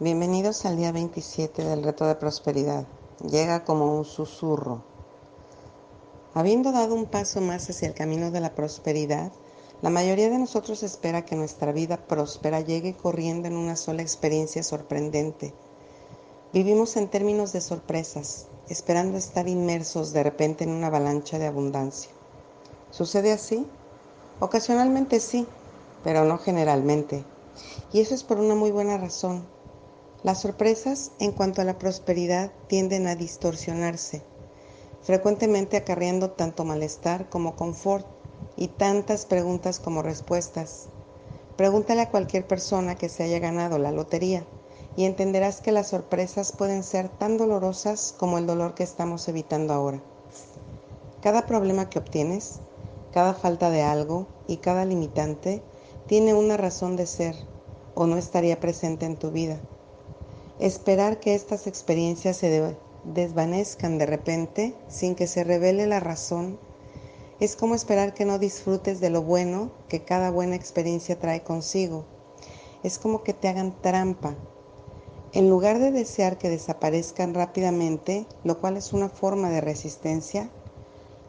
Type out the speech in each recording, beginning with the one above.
Bienvenidos al día 27 del reto de prosperidad. Llega como un susurro. Habiendo dado un paso más hacia el camino de la prosperidad, la mayoría de nosotros espera que nuestra vida próspera llegue corriendo en una sola experiencia sorprendente. Vivimos en términos de sorpresas, esperando estar inmersos de repente en una avalancha de abundancia. ¿Sucede así? Ocasionalmente sí, pero no generalmente. Y eso es por una muy buena razón las sorpresas en cuanto a la prosperidad tienden a distorsionarse, frecuentemente acarreando tanto malestar como confort y tantas preguntas como respuestas. Pregúntale a cualquier persona que se haya ganado la lotería y entenderás que las sorpresas pueden ser tan dolorosas como el dolor que estamos evitando ahora. Cada problema que obtienes, cada falta de algo y cada limitante tiene una razón de ser o no estaría presente en tu vida. Esperar que estas experiencias se desvanezcan de repente sin que se revele la razón es como esperar que no disfrutes de lo bueno que cada buena experiencia trae consigo. Es como que te hagan trampa. En lugar de desear que desaparezcan rápidamente, lo cual es una forma de resistencia,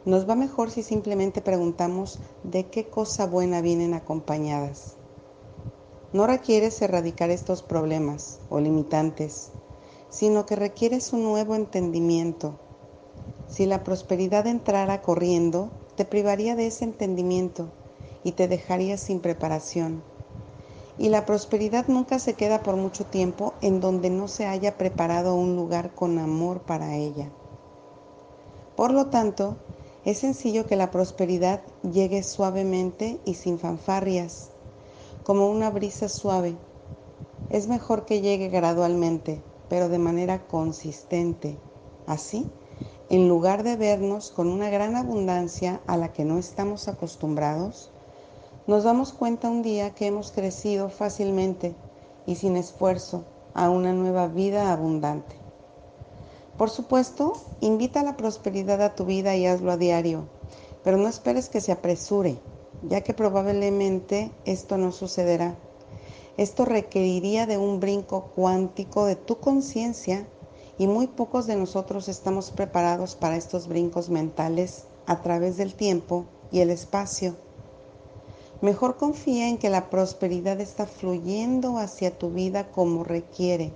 nos va mejor si simplemente preguntamos de qué cosa buena vienen acompañadas. No requieres erradicar estos problemas o limitantes, sino que requieres un nuevo entendimiento. Si la prosperidad entrara corriendo, te privaría de ese entendimiento y te dejaría sin preparación. Y la prosperidad nunca se queda por mucho tiempo en donde no se haya preparado un lugar con amor para ella. Por lo tanto, es sencillo que la prosperidad llegue suavemente y sin fanfarrias como una brisa suave. Es mejor que llegue gradualmente, pero de manera consistente. Así, en lugar de vernos con una gran abundancia a la que no estamos acostumbrados, nos damos cuenta un día que hemos crecido fácilmente y sin esfuerzo a una nueva vida abundante. Por supuesto, invita la prosperidad a tu vida y hazlo a diario, pero no esperes que se apresure ya que probablemente esto no sucederá. Esto requeriría de un brinco cuántico de tu conciencia y muy pocos de nosotros estamos preparados para estos brincos mentales a través del tiempo y el espacio. Mejor confía en que la prosperidad está fluyendo hacia tu vida como requiere,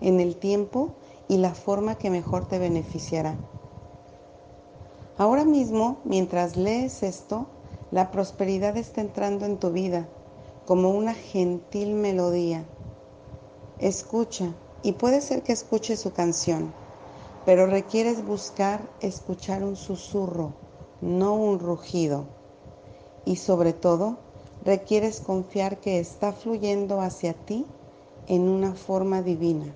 en el tiempo y la forma que mejor te beneficiará. Ahora mismo, mientras lees esto, la prosperidad está entrando en tu vida como una gentil melodía. Escucha, y puede ser que escuches su canción, pero requieres buscar escuchar un susurro, no un rugido. Y sobre todo, requieres confiar que está fluyendo hacia ti en una forma divina.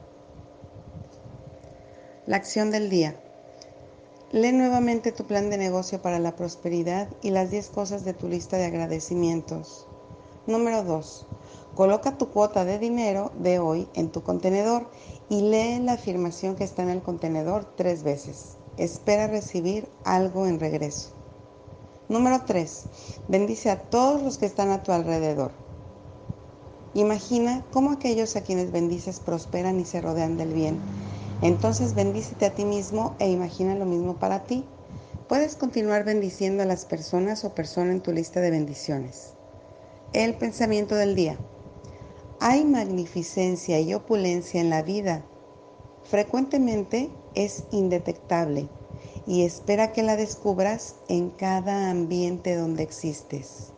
La acción del día. Lee nuevamente tu plan de negocio para la prosperidad y las 10 cosas de tu lista de agradecimientos. Número 2. Coloca tu cuota de dinero de hoy en tu contenedor y lee la afirmación que está en el contenedor tres veces. Espera recibir algo en regreso. Número 3. Bendice a todos los que están a tu alrededor. Imagina cómo aquellos a quienes bendices prosperan y se rodean del bien entonces bendícete a ti mismo e imagina lo mismo para ti. Puedes continuar bendiciendo a las personas o persona en tu lista de bendiciones. El pensamiento del día. Hay magnificencia y opulencia en la vida. Frecuentemente es indetectable y espera que la descubras en cada ambiente donde existes.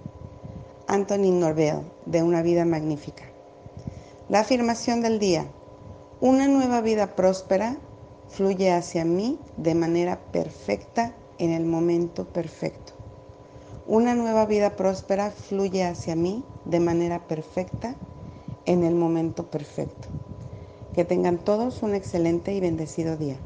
Anthony Norvell, de Una vida magnífica. La afirmación del día. Una nueva vida próspera fluye hacia mí de manera perfecta en el momento perfecto. Una nueva vida próspera fluye hacia mí de manera perfecta en el momento perfecto. Que tengan todos un excelente y bendecido día.